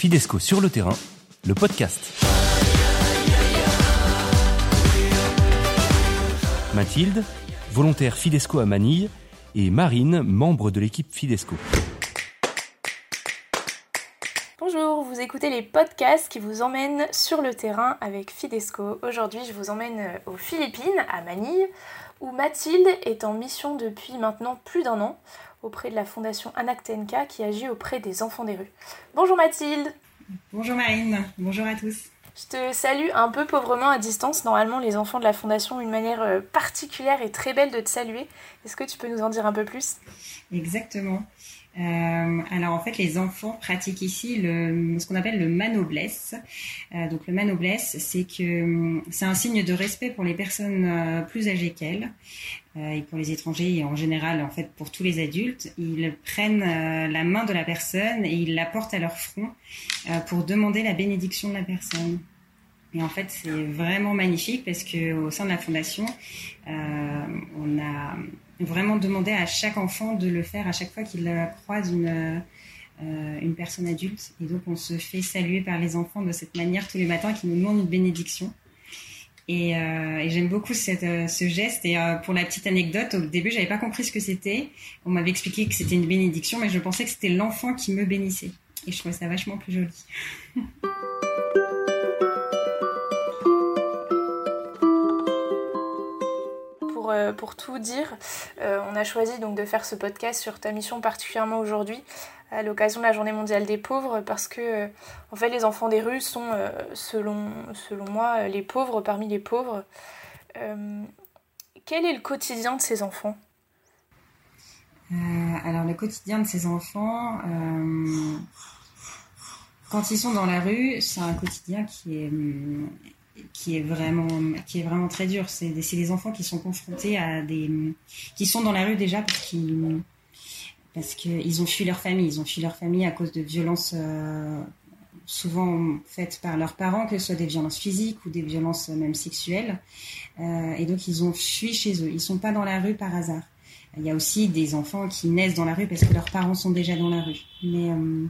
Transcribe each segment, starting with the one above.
Fidesco sur le terrain, le podcast. Mathilde, volontaire Fidesco à Manille, et Marine, membre de l'équipe Fidesco. Bonjour, vous écoutez les podcasts qui vous emmènent sur le terrain avec Fidesco. Aujourd'hui, je vous emmène aux Philippines, à Manille, où Mathilde est en mission depuis maintenant plus d'un an auprès de la fondation Anactenka qui agit auprès des enfants des rues. Bonjour Mathilde Bonjour Marine, bonjour à tous. Je te salue un peu pauvrement à distance. Normalement, les enfants de la Fondation ont une manière euh, particulière et très belle de te saluer. Est-ce que tu peux nous en dire un peu plus? Exactement. Euh, alors en fait, les enfants pratiquent ici ce qu'on appelle le manoblesse. Euh, donc le manoblesse, c'est que c'est un signe de respect pour les personnes euh, plus âgées qu'elles euh, et pour les étrangers et en général en fait pour tous les adultes. Ils prennent euh, la main de la personne et ils la portent à leur front pour demander la bénédiction de la personne. Et en fait, c'est vraiment magnifique parce que au sein de la fondation, on a vraiment demander à chaque enfant de le faire à chaque fois qu'il croise une, euh, une personne adulte. Et donc, on se fait saluer par les enfants de cette manière tous les matins qui nous demandent une bénédiction. Et, euh, j'aime beaucoup cette, euh, ce geste. Et euh, pour la petite anecdote, au début, j'avais pas compris ce que c'était. On m'avait expliqué que c'était une bénédiction, mais je pensais que c'était l'enfant qui me bénissait. Et je trouvais ça vachement plus joli. Euh, pour tout dire, euh, on a choisi donc de faire ce podcast sur ta mission particulièrement aujourd'hui, à l'occasion de la Journée mondiale des pauvres, parce que euh, en fait les enfants des rues sont, selon, selon moi, les pauvres parmi les pauvres. quel est le quotidien de ces enfants? Alors le quotidien de ces enfants, quand ils sont dans la rue, c'est un quotidien qui est qui est vraiment qui est vraiment très dur. C'est des, des enfants qui sont confrontés à des qui sont dans la rue déjà parce qu'ils parce qu'ils ont fui leur famille. Ils ont fui leur famille à cause de violences euh, souvent faites par leurs parents, que ce soit des violences physiques ou des violences même sexuelles. Euh, et donc ils ont fui chez eux. Ils sont pas dans la rue par hasard. Il y a aussi des enfants qui naissent dans la rue parce que leurs parents sont déjà dans la rue. Mais euh,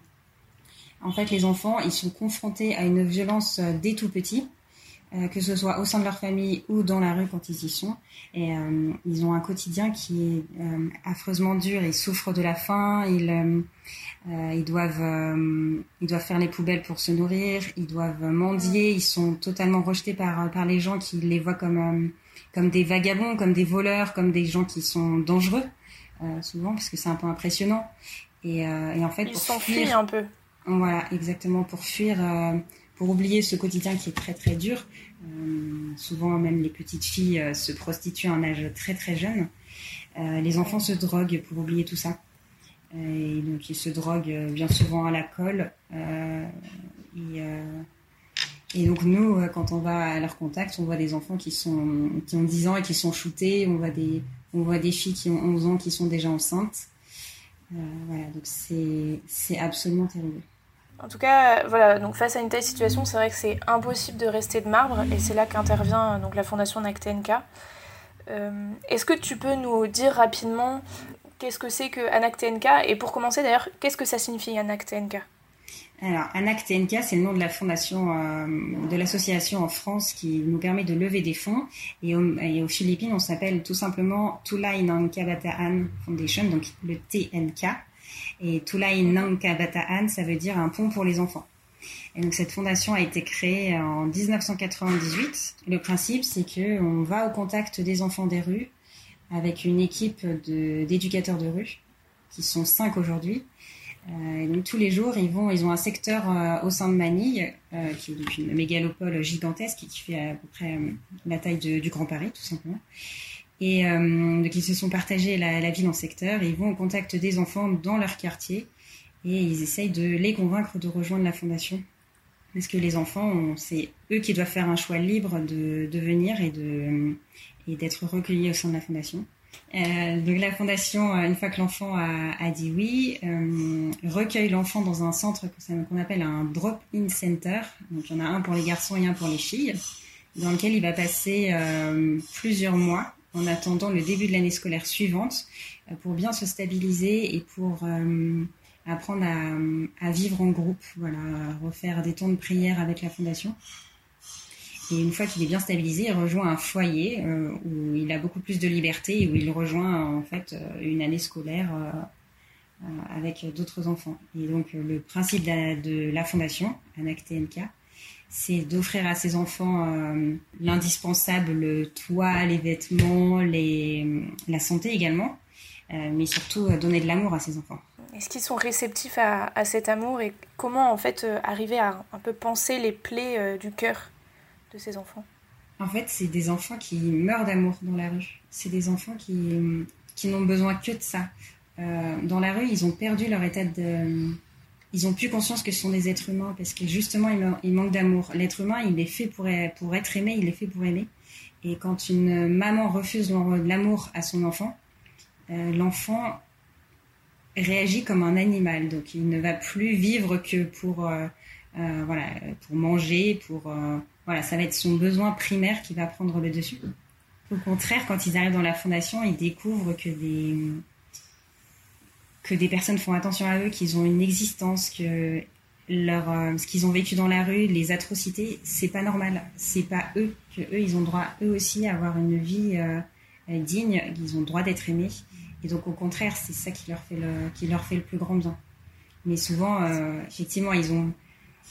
en fait, les enfants, ils sont confrontés à une violence dès tout petit. Euh, que ce soit au sein de leur famille ou dans la rue quand ils y sont. Et euh, ils ont un quotidien qui est euh, affreusement dur. Ils souffrent de la faim. Ils, ils doivent, ils doivent faire les poubelles pour se nourrir. Ils doivent mendier. Ils sont totalement rejetés par par les gens qui les voient comme comme des vagabonds, comme des voleurs, comme des gens qui sont dangereux souvent parce que c'est un peu impressionnant. Et, et en fait, ils s'enfuient un peu. Voilà, exactement pour fuir pour oublier ce quotidien qui est très très dur. Euh, souvent même les petites filles euh, se prostituent à un âge très très jeune. Euh, les enfants se droguent pour oublier tout ça. Et donc ils se droguent bien souvent à la colle. Et, donc nous, quand on va à leur contact, on voit des enfants qui, sont, qui ont 10 ans et qui sont shootés. On voit des, on voit des filles qui ont 11 ans qui sont déjà enceintes. voilà, donc c'est absolument terrible. En tout cas, voilà, donc face à une telle situation, c'est vrai que c'est impossible de rester de marbre et c'est là qu'intervient donc la fondation NACTNK. Euh, Est-ce que tu peux nous dire rapidement qu'est-ce que c'est que ANACTNK et pour commencer d'ailleurs, qu'est-ce que ça signifie ANACTNK? Alors, ANAC-TNK, c'est le nom de la fondation, euh, de l'association en France qui nous permet de lever des fonds. Et, aux Philippines, on s'appelle tout simplement Tulay Kabataan Foundation, donc le TNK. Et Tulay Nangka Bataan, ça veut dire un pont pour les enfants. Et donc cette fondation a été créée en 1998. Le principe, c'est que on va au contact des enfants des rues avec une équipe d'éducateurs de, rue, qui sont cinq aujourd'hui. Euh, donc tous les jours, ils vont, ils ont un secteur euh, au sein de Manille, euh, qui est une mégalopole gigantesque qui fait à peu près euh, la taille du Grand Paris, tout simplement. Et euh, donc ils se sont partagés la, la, ville en secteurs et ils vont au contact des enfants dans leur quartier et ils essayent de les convaincre de rejoindre la fondation. Parce que les enfants, c'est eux qui doivent faire un choix libre de, venir et d'être recueillis au sein de la fondation. Euh, donc la fondation, euh, une fois que l'enfant a, a, dit oui, recueille l'enfant dans un centre qu'on appelle un drop-in center. Donc il y en a un pour les garçons et un pour les filles, dans lequel il va passer plusieurs mois en attendant le début de l'année scolaire suivante euh, pour bien se stabiliser et pour, euh, apprendre à, vivre en groupe, voilà, refaire des temps de prière avec la fondation. Et une fois qu'il est bien stabilisé, il rejoint un foyer euh, où il a beaucoup plus de liberté et où il rejoint en fait une année scolaire avec d'autres enfants. Et donc le principe de la, fondation, ANAC TNK, c'est d'offrir à ses enfants l'indispensable, le toit, les vêtements, les, la santé également, mais surtout donner de l'amour à ses enfants. Est-ce qu'ils sont réceptifs à, cet amour et comment en fait arriver à un peu penser les plaies du cœur de ces enfants? En fait, c'est des enfants qui meurent d'amour dans la rue. C'est des enfants qui, qui n'ont besoin que de ça. Euh, dans la rue, ils ont perdu leur état de... Ils ont plus conscience que ce sont des êtres humains parce que justement, ils, manquent d'amour. L'être humain, il est fait pour, être aimé, il est fait pour aimer. Et quand une maman refuse l'amour à son enfant, euh, l'enfant réagit comme un animal. Donc, il ne va plus vivre que pour, euh, voilà, pour manger, pour voilà, ça va être son besoin primaire qui va prendre le dessus. Au contraire, quand ils arrivent dans la fondation, ils découvrent que des, que des personnes font attention à eux, qu'ils ont une existence, que leur, euh, ce qu'ils ont vécu dans la rue, les atrocités, c'est pas normal. C'est pas eux, que eux, ils ont droit eux aussi à avoir une vie euh, digne, ils ont droit d'être aimés. Et donc, au contraire, c'est ça qui leur fait le, qui leur fait le plus grand bien. Mais souvent, euh, effectivement, ils ont,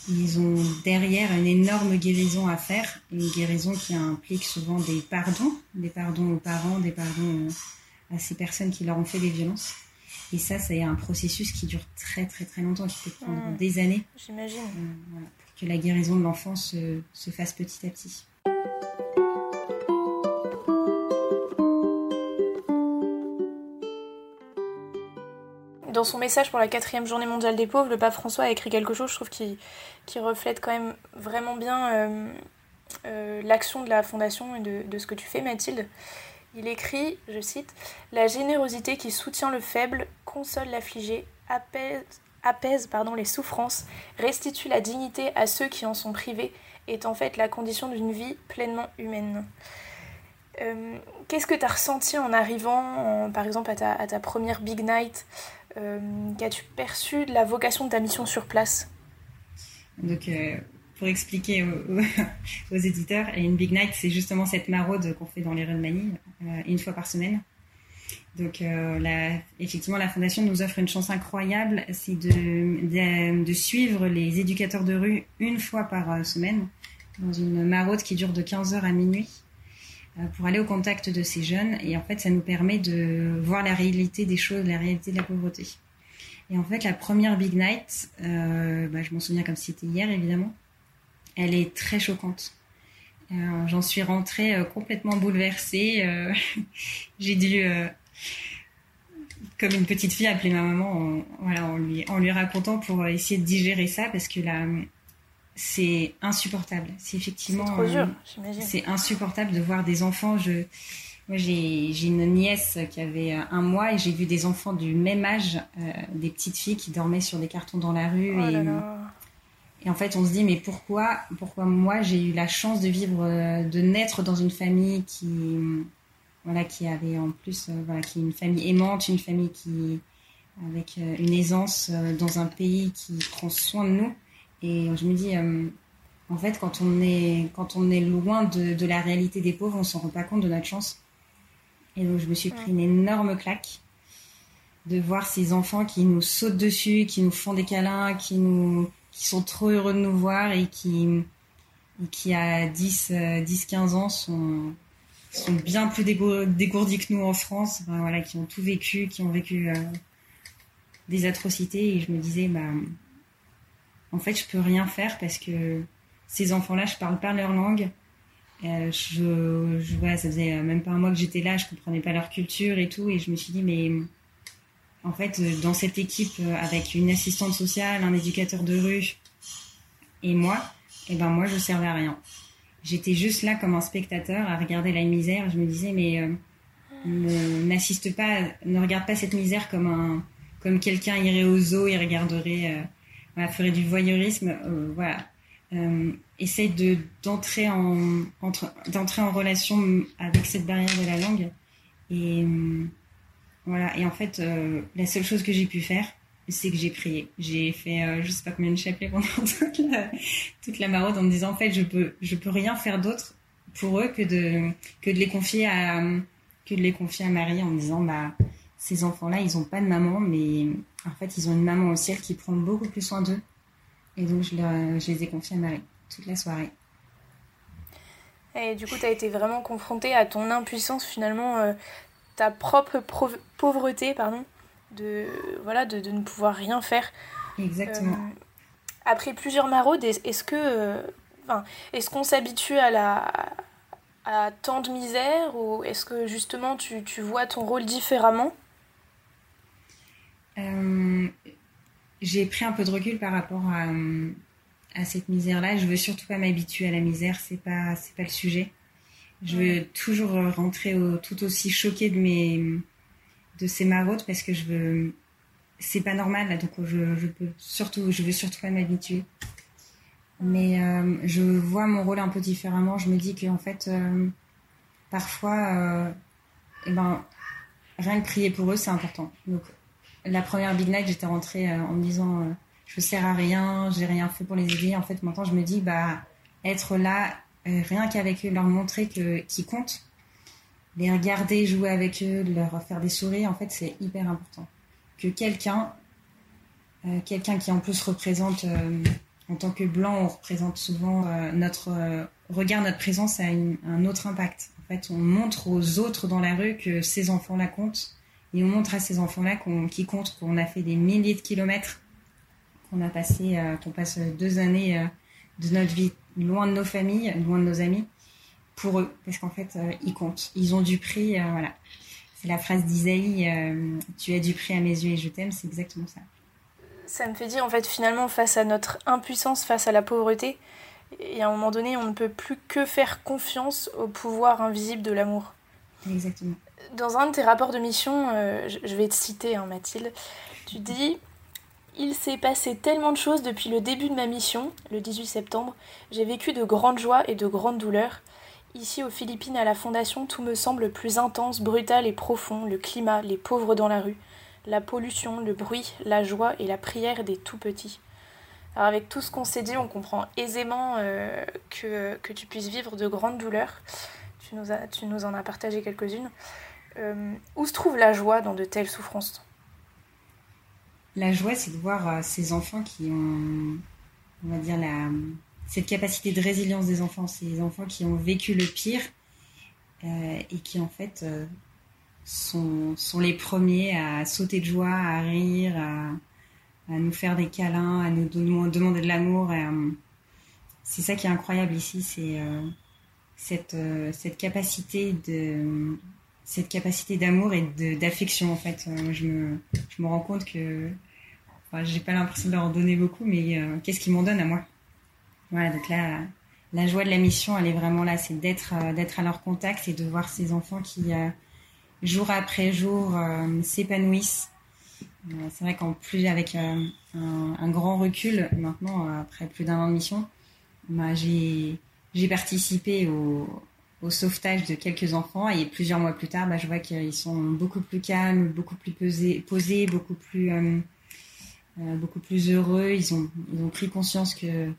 ils ont derrière une énorme guérison à faire, une guérison qui implique souvent des pardons, des pardons aux parents, des pardons à ces personnes qui leur ont fait des violences. Et ça, c'est un processus qui dure très très très longtemps, qui peut prendre mmh. des années. J'imagine. Euh, pour que la guérison de l'enfant se, se fasse petit à petit. dans son message pour la quatrième journée mondiale des pauvres, le pape François a écrit quelque chose, je trouve, qui, qui reflète quand même vraiment bien euh, euh, l'action de la Fondation et de, ce que tu fais, Mathilde. Il écrit, je cite, La générosité qui soutient le faible, console l'affligé, apaise, pardon, les souffrances, restitue la dignité à ceux qui en sont privés, est en fait la condition d'une vie pleinement humaine. Euh, qu'est-ce que tu as ressenti en arrivant, par exemple, à ta, première Big Night? Euh, qu'as-tu perçu de la vocation de ta mission sur place? Euh, pour expliquer aux, éditeurs, une Big Night, c'est justement cette maraude qu'on fait dans les rues de Manille, euh, une fois par semaine. Donc, effectivement, la Fondation nous offre une chance incroyable, c'est de, suivre les éducateurs de rue une fois par semaine, dans une maraude qui dure de 15h à minuit. Euh, pour aller au contact de ces jeunes. Et en fait, ça nous permet de voir la réalité des choses, la réalité de la pauvreté. Et en fait, la première Big Night, euh, bah, je m'en souviens comme si c'était hier, évidemment, elle est très choquante. Euh, j'en suis rentrée complètement bouleversée. J'ai dû, comme une petite fille, appeler ma maman en, voilà, en, lui, en lui racontant pour essayer de digérer ça, parce que la, c'est insupportable. C'est effectivement. Euh, c'est insupportable de voir des enfants. Je, moi, j'ai une nièce qui avait un mois et j'ai vu des enfants du même âge, euh, des petites filles qui dormaient sur des cartons dans la rue. Oh et, et, en fait, on se dit, mais pourquoi, pourquoi moi, j'ai eu la chance de vivre, euh, de naître dans une famille qui, voilà, qui avait en plus, voilà, qui est une famille aimante, une famille qui, avec une aisance dans un pays qui prend soin de nous. Et je me dis, euh, en fait, quand on est, quand on est loin de, de la réalité des pauvres, on s'en rend pas compte de notre chance. Et donc, je me suis pris une énorme claque de voir ces enfants qui nous sautent dessus, qui nous font des câlins, qui, nous, qui sont trop heureux de nous voir et qui, qui à 10, 10 15 ans, sont, sont bien plus dégourdis que nous en France, voilà, qui ont tout vécu, qui ont vécu euh, des atrocités. Et je me disais, bah, en fait, je peux rien faire parce que ces enfants-là, je parle pas leur langue. Euh, je, je ça faisait même pas un mois que j'étais là, je comprenais pas leur culture et tout, et je me suis dit, mais en fait, dans cette équipe, euh, avec une assistante sociale, un éducateur de rue et moi, et eh ben moi, je servais à rien. J'étais juste là comme un spectateur à regarder la misère. Je me disais, mais euh, n'assiste pas, ne regarde pas cette misère comme un, comme quelqu'un irait au zoo et regarderait. Euh, ferait du voyeurisme, euh, voilà. Euh, essaye de d'entrer en entre d'entrer en relation avec cette barrière de la langue et euh, voilà et en fait la seule chose que j'ai pu faire c'est que j'ai prié. J'ai fait euh, je sais pas combien de chapelets pendant toute la, toute la maraude en me disant en fait je peux je peux rien faire d'autre pour eux que de que de les confier à que de les confier à Marie en me disant bah ces enfants-là ils ont pas de maman mais en fait ils ont une maman au ciel qui prend beaucoup plus soin d'eux et donc je, je les ai confiés à Marie toute la soirée. Et du coup, tu as été vraiment confrontée à ton impuissance, finalement, euh, ta propre pauvreté, pardon, de, voilà, de, de, ne pouvoir rien faire. Exactement. Euh, après plusieurs maraudes, est-ce que, euh, est-ce qu'on s'habitue à la à tant de misère ou est-ce que justement tu, tu, vois ton rôle différemment? J'ai pris un peu de recul par rapport à, à cette misère-là. Je veux surtout pas m'habituer à la misère, c'est pas c'est pas le sujet. Je veux toujours rentrer au, tout aussi choquée de mes de ces maraudes parce que je veux c'est pas normal donc je, je peux surtout je veux surtout pas m'habituer. Mais euh, je vois mon rôle un peu différemment. Je me dis qu'en fait euh, parfois euh, eh ben rien que prier pour eux c'est important. Donc la première Big Night j'étais rentrée en me disant je sers à rien, j'ai rien fait pour les aider. En fait, maintenant, je me dis, bah, être là, euh, rien qu'avec eux, leur montrer que qu'ils comptent, les regarder jouer avec eux, leur faire des souris, en fait, c'est hyper important. Que quelqu'un, euh, quelqu'un qui en plus représente, euh, en tant que blanc, on représente souvent notre regard, notre présence a un autre impact. En fait, on montre aux autres dans la rue que ces enfants-là comptent. Et on montre à ces enfants-là qu'on, qui comptent, qu'on a fait des milliers de kilomètres qu'on a passé, euh, qu'on passe deux années euh, de notre vie loin de nos familles, loin de nos amis, pour eux, parce qu'en fait, euh, ils comptent. Ils ont du prix, voilà. C'est la phrase d'Isaïe, tu as du prix à mes yeux et je t'aime, c'est exactement ça. Ça me fait dire, en fait, finalement, face à notre impuissance, face à la pauvreté, et à un moment donné, on ne peut plus que faire confiance au pouvoir invisible de l'amour. Exactement. Dans un de tes rapports de mission, je vais te citer, hein, Mathilde, tu dis il s'est passé tellement de choses depuis le début de ma mission, le 18 septembre. J'ai vécu de grandes joies et de grandes douleurs. Ici aux Philippines, à la Fondation, tout me semble plus intense, brutal et profond. Le climat, les pauvres dans la rue, la pollution, le bruit, la joie et la prière des tout petits. Alors avec tout ce qu'on s'est dit, on comprend aisément euh, que, tu puisses vivre de grandes douleurs. Tu nous, as, tu nous en as partagé quelques-unes. Euh, où se trouve la joie dans de telles souffrances? La joie, c'est de voir euh, ces enfants qui ont, on va dire, la, cette capacité de résilience des enfants, ces enfants qui ont vécu le pire euh, et qui, en fait, euh, sont, sont, les premiers à sauter de joie, à rire, à, nous faire des câlins, à nous demander de l'amour. c'est ça qui est incroyable ici, c'est cette, cette capacité de cette capacité d'amour et d'affection en fait. je, me, je me rends compte que j'ai pas l'impression de leur donner beaucoup, mais euh, qu'est-ce qu'ils m'en donnent à moi? Voilà, donc là, la joie de la mission, elle est vraiment là, c'est d'être euh, à leur contact et de voir ces enfants qui, euh, jour après jour, s'épanouissent. c'est vrai qu'en plus, avec un, grand recul, maintenant, après plus d'un an de mission, bah, j'ai participé au, au sauvetage de quelques enfants et plusieurs mois plus tard, bah, je vois qu'ils sont beaucoup plus calmes, beaucoup plus posés, beaucoup plus euh, beaucoup plus heureux. Ils ont, ils ont pris conscience que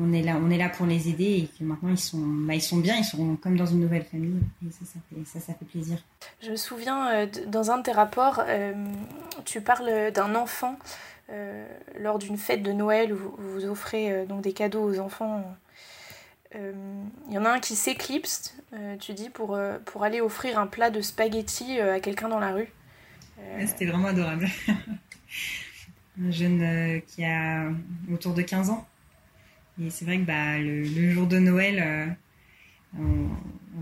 on est là, on est là pour les aider et que maintenant ils sont, bah, ils sont bien, ils sont comme dans une nouvelle famille et ça, ça fait, plaisir. Je me souviens euh, dans un de tes rapports, euh, tu parles d'un enfant lors d'une fête de Noël où vous, offrez donc des cadeaux aux enfants. Il y en a un qui s'éclipse, tu dis, pour, pour aller offrir un plat de spaghettis à quelqu'un dans la rue. C'était vraiment adorable. un jeune euh, qui a autour de 15 ans. Et c'est vrai que bah, le, jour de Noël, euh, on,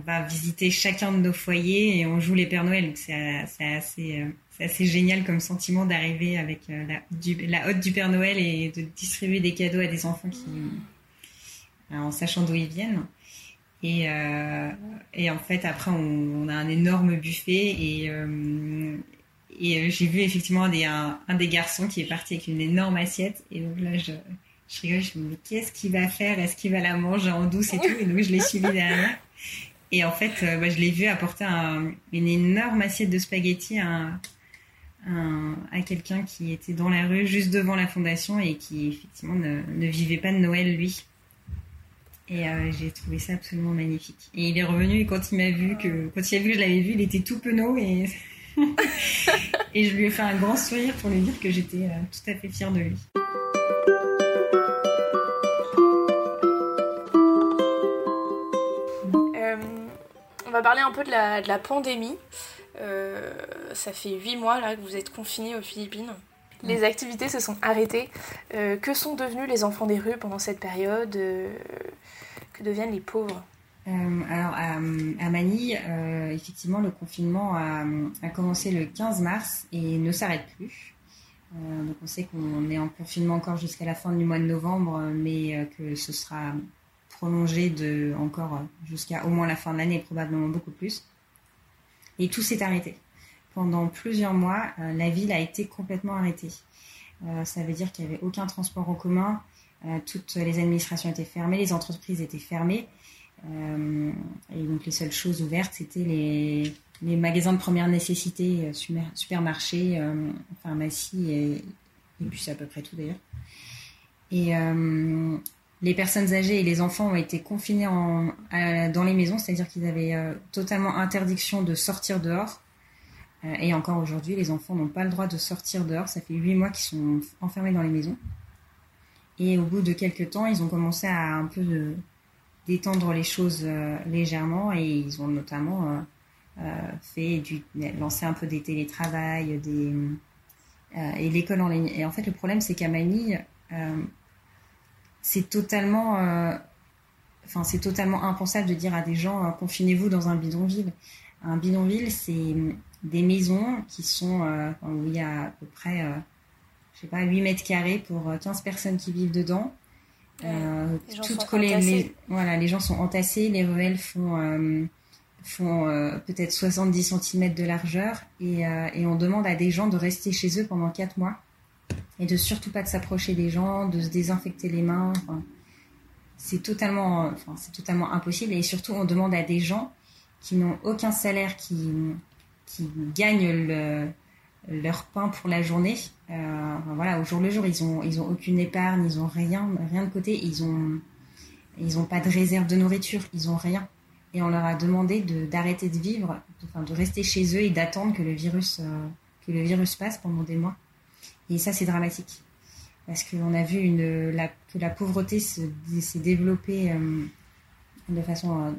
va visiter chacun de nos foyers et on joue les Pères Noël. C'est assez, euh, assez, génial comme sentiment d'arriver avec la, la hotte du Père Noël et de distribuer des cadeaux à des enfants qui, en sachant d'où ils viennent. Et, et, en fait, après, on, a un énorme buffet et, et euh, j'ai vu effectivement un des, garçons qui est parti avec une énorme assiette. Et donc là, je, je rigole, je me dis, mais qu'est-ce qu'il va faire? Est-ce qu'il va la manger en douce et tout? Et donc, je l'ai suivi derrière. Et en fait, euh, bah, je l'ai vu apporter une énorme assiette de spaghettis à à quelqu'un qui était dans la rue juste devant la fondation et qui effectivement ne vivait pas de Noël lui. Et euh, j'ai trouvé ça absolument magnifique. Et il est revenu et quand il m'a vu que quand il a vu que je l'avais vu, il était tout penaud et et je lui ai fait un grand sourire pour lui dire que j'étais euh, tout à fait fière de lui. Euh, on va parler un peu de la, de la pandémie. ça fait huit mois là que vous êtes confinés aux Philippines. Les activités se sont arrêtées. que sont devenus les enfants des rues pendant cette période? Que deviennent les pauvres euh, alors à, Manille, euh, effectivement, le confinement a, commencé le 15 mars et ne s'arrête plus. Euh, donc on sait qu'on est en confinement encore jusqu'à la fin du mois de novembre, mais que ce sera prolongé de encore jusqu'à au moins la fin de l'année, probablement beaucoup plus. Et tout s'est arrêté. Pendant plusieurs mois, la ville a été complètement arrêtée. ça veut dire qu'il n'y avait aucun transport en commun, toutes les administrations étaient fermées, les entreprises étaient fermées. Euh, et donc les seules choses ouvertes, c'était les, magasins de première nécessité, euh, supermarchés, pharmacies, et, et puis c'est à peu près tout d'ailleurs. Et les personnes âgées et les enfants ont été confinés dans les maisons, c'est-à-dire qu'ils avaient totalement interdiction de sortir dehors. et encore aujourd'hui, les enfants n'ont pas le droit de sortir dehors. Ça fait huit mois qu'ils sont enfermés dans les maisons. Et au bout de quelques temps, ils ont commencé à un peu de, détendre les choses euh, légèrement et ils ont notamment euh, euh, fait du, lancé un peu des télétravails, des, et l'école en ligne. Et en fait, le problème, c'est qu'à Manille, c'est totalement, enfin, c'est totalement impensable de dire à des gens confinez-vous dans un bidonville. Un bidonville, c'est des maisons qui sont où il y a à peu près je sais pas, 8 mètres carrés pour 15 euh, personnes qui vivent dedans. Euh, toutes collées. Les, voilà, les gens sont entassés, les ruelles font, euh, font euh, peut-être 70 cm de largeur et, et, on demande à des gens de rester chez eux pendant 4 mois et de surtout pas de s'approcher des gens, de se désinfecter les mains. Enfin, c'est totalement, enfin, c'est totalement impossible et surtout on demande à des gens qui n'ont aucun salaire, qui, qui gagnent le, leur pain pour la journée. Euh, voilà, au jour le jour, ils ont, ils ont aucune épargne, ils ont rien, rien de côté, ils ont, ils ont pas de réserve de nourriture, ils ont rien. Et on leur a demandé d'arrêter de, vivre, de, de rester chez eux et d'attendre que le virus, euh, que le virus passe pendant des mois. Et ça, c'est dramatique. Parce qu'on a vu une, la, que la pauvreté s'est développée euh, de façon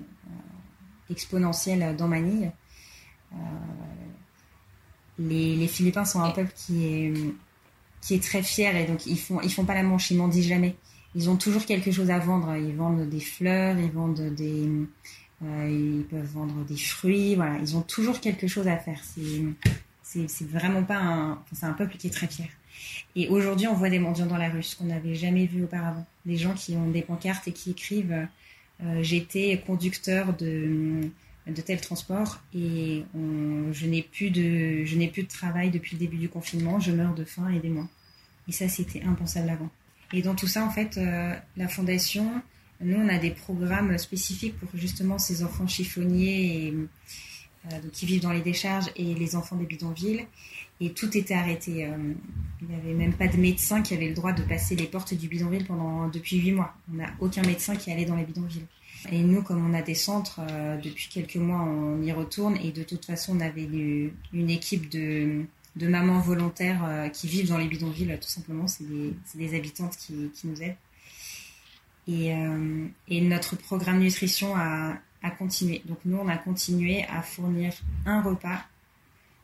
exponentielle dans Manille les, Philippins sont un peuple qui est, qui est très fier et donc ils font, ils font pas la manche, ils mendient jamais. Ils ont toujours quelque chose à vendre. Ils vendent des fleurs, ils vendent des, euh, ils peuvent vendre des fruits. Voilà, ils ont toujours quelque chose à faire. C'est, c'est, vraiment pas un, c'est un peuple qui est très fier. Et aujourd'hui, on voit des mendiants dans la rue, ce qu'on n'avait jamais vu auparavant. Des gens qui ont des pancartes et qui écrivent euh, J'étais conducteur de de tels transports et je n'ai plus de je n'ai plus de travail depuis le début du confinement, je meurs de faim, aidez-moi. Et ça c'était impensable avant. Et dans tout ça en fait euh, la fondation nous on a des programmes spécifiques pour justement ces enfants chiffonniers euh, qui vivent dans les décharges et les enfants des bidonvilles et tout était arrêté. Euh, il n'y avait même pas de médecin qui avait le droit de passer les portes du bidonville pendant depuis huit mois. On n'a aucun médecin qui allait dans les bidonvilles. Et nous, comme on a des centres, euh, depuis quelques mois, on y retourne. Et de toute façon, on avait une, équipe de, de, mamans volontaires euh, qui vivent dans les bidonvilles, tout simplement. C'est des, des, habitantes qui, qui, nous aident. Et, euh, et, notre programme nutrition a, a continué. Donc nous, on a continué à fournir un repas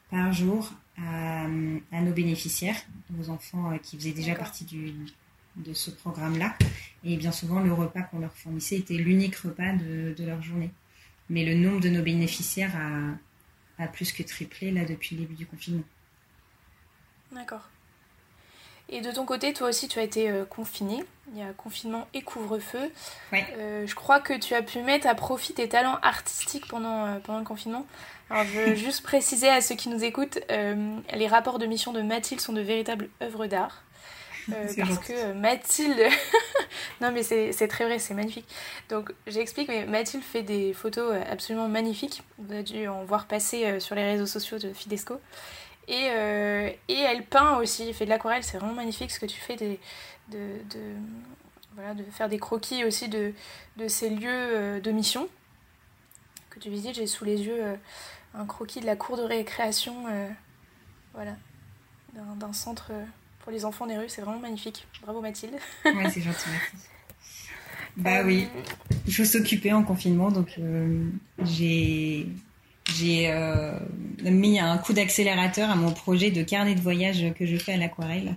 par jour à, à nos bénéficiaires, aux enfants qui faisaient déjà partie du, de ce programme-là. Et bien souvent, le repas qu'on leur fournissait était l'unique repas de, leur journée. Mais le nombre de nos bénéficiaires a, a, plus que triplé là depuis le début du confinement. D'accord. Et de ton côté, toi aussi, tu as été euh, confiné. Il y a confinement et couvre-feu. Ouais. Euh, je crois que tu as pu mettre à profit tes talents artistiques pendant, euh, pendant le confinement. Alors, je veux juste préciser à ceux qui nous écoutent, les rapports de mission de Mathilde sont de véritables œuvres d'art. Euh, parce que euh, Mathilde. non, mais c'est très vrai, c'est magnifique. Donc, j'explique, mais Mathilde fait des photos euh, absolument magnifiques. Vous avez dû en voir passer sur les réseaux sociaux de Fidesco. Et, et elle peint aussi, elle fait de l'aquarelle, c'est vraiment magnifique ce que tu fais des, de, de, voilà, de faire des croquis aussi de, de ces lieux de mission que tu visites. J'ai sous les yeux un croquis de la cour de récréation voilà, d'un centre pour les enfants des rues. C'est vraiment magnifique. Bravo Mathilde. ouais, c'est gentil, merci. Bah oui, il faut s'occuper en confinement, donc euh, j'ai j'ai euh, mis un coup d'accélérateur à mon projet de carnet de voyage que je fais à l'aquarelle,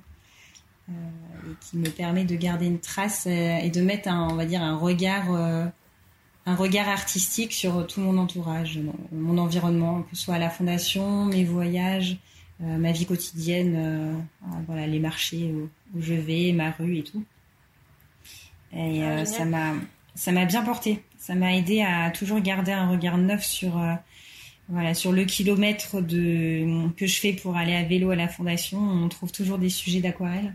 euh, et qui me permet de garder une trace et de mettre un, on va dire un regard un regard artistique sur tout mon entourage, mon environnement, que ce soit à la fondation, mes voyages, ma vie quotidienne, voilà les marchés où, où je vais, ma rue et tout. Et ah, euh, ça m'a ça m'a bien porté. Ça m'a aidé à toujours garder un regard neuf sur euh, voilà sur le kilomètre de que je fais pour aller à vélo à la fondation. On trouve toujours des sujets d'aquarelle.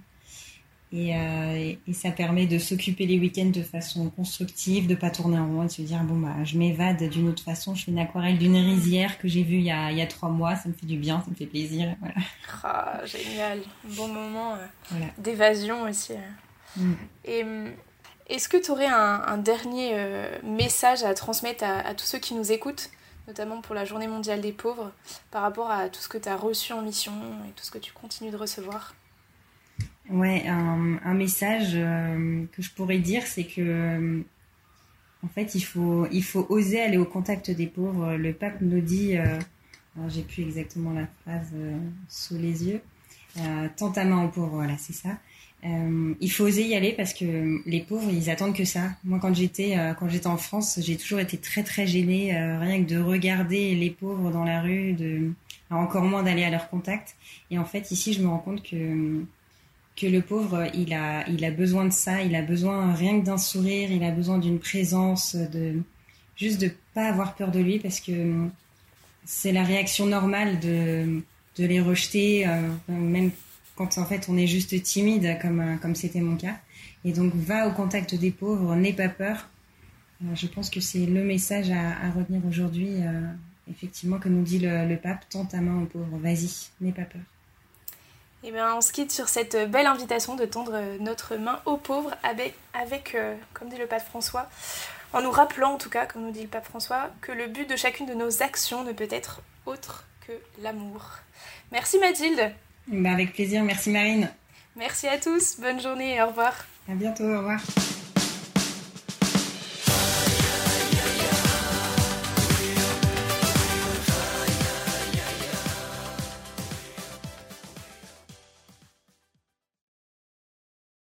Et, euh, et, ça permet de s'occuper les week-ends de façon constructive, de pas tourner en rond et de se dire bon bah je m'évade d'une autre façon. Je fais une aquarelle d'une rizière que j'ai vue il y, a, il y a trois mois, ça me fait du bien, ça me fait plaisir. Voilà. Ah, génial, bon moment d'évasion aussi. Mm. Et hum, est-ce que tu aurais un, dernier euh, message à transmettre à, tous ceux qui nous écoutent, notamment pour la Journée mondiale des pauvres, par rapport à tout ce que tu as reçu en mission et tout ce que tu continues de recevoir? Ouais, un, message euh, que je pourrais dire, c'est que euh, en fait, il faut, il faut oser aller au contact des pauvres. Le pape nous dit, alors j'ai plus exactement la phrase sous les yeux, tant ta main aux pauvres, voilà, c'est ça. Euh, il faut oser y aller parce que les pauvres, ils attendent que ça. Moi, quand j'étais euh, quand j'étais en France, j'ai toujours été très très gênée, euh, rien que de regarder les pauvres dans la rue, de encore moins d'aller à leur contact. Et en fait, ici, je me rends compte que que le pauvre, il a il a besoin de ça, il a besoin rien que d'un sourire, il a besoin d'une présence, de juste de pas avoir peur de lui parce que c'est la réaction normale de les rejeter, même quand en fait on est juste timide, comme euh, comme c'était mon cas. Et donc va au contact des pauvres, n'aie pas peur. Euh, je pense que c'est le message à, retenir aujourd'hui, euh, effectivement, que nous dit le, pape, tends ta main aux pauvres, vas-y, n'aie pas peur. Eh bien, on se quitte sur cette belle invitation de tendre notre main aux pauvres avec, avec comme dit le pape François, en nous rappelant en tout cas, comme nous dit le pape François, que le but de chacune de nos actions ne peut être autre que l'amour. Merci Mathilde. Bah, avec plaisir, merci Marine. Merci à tous, bonne journée et au revoir. À bientôt, au revoir.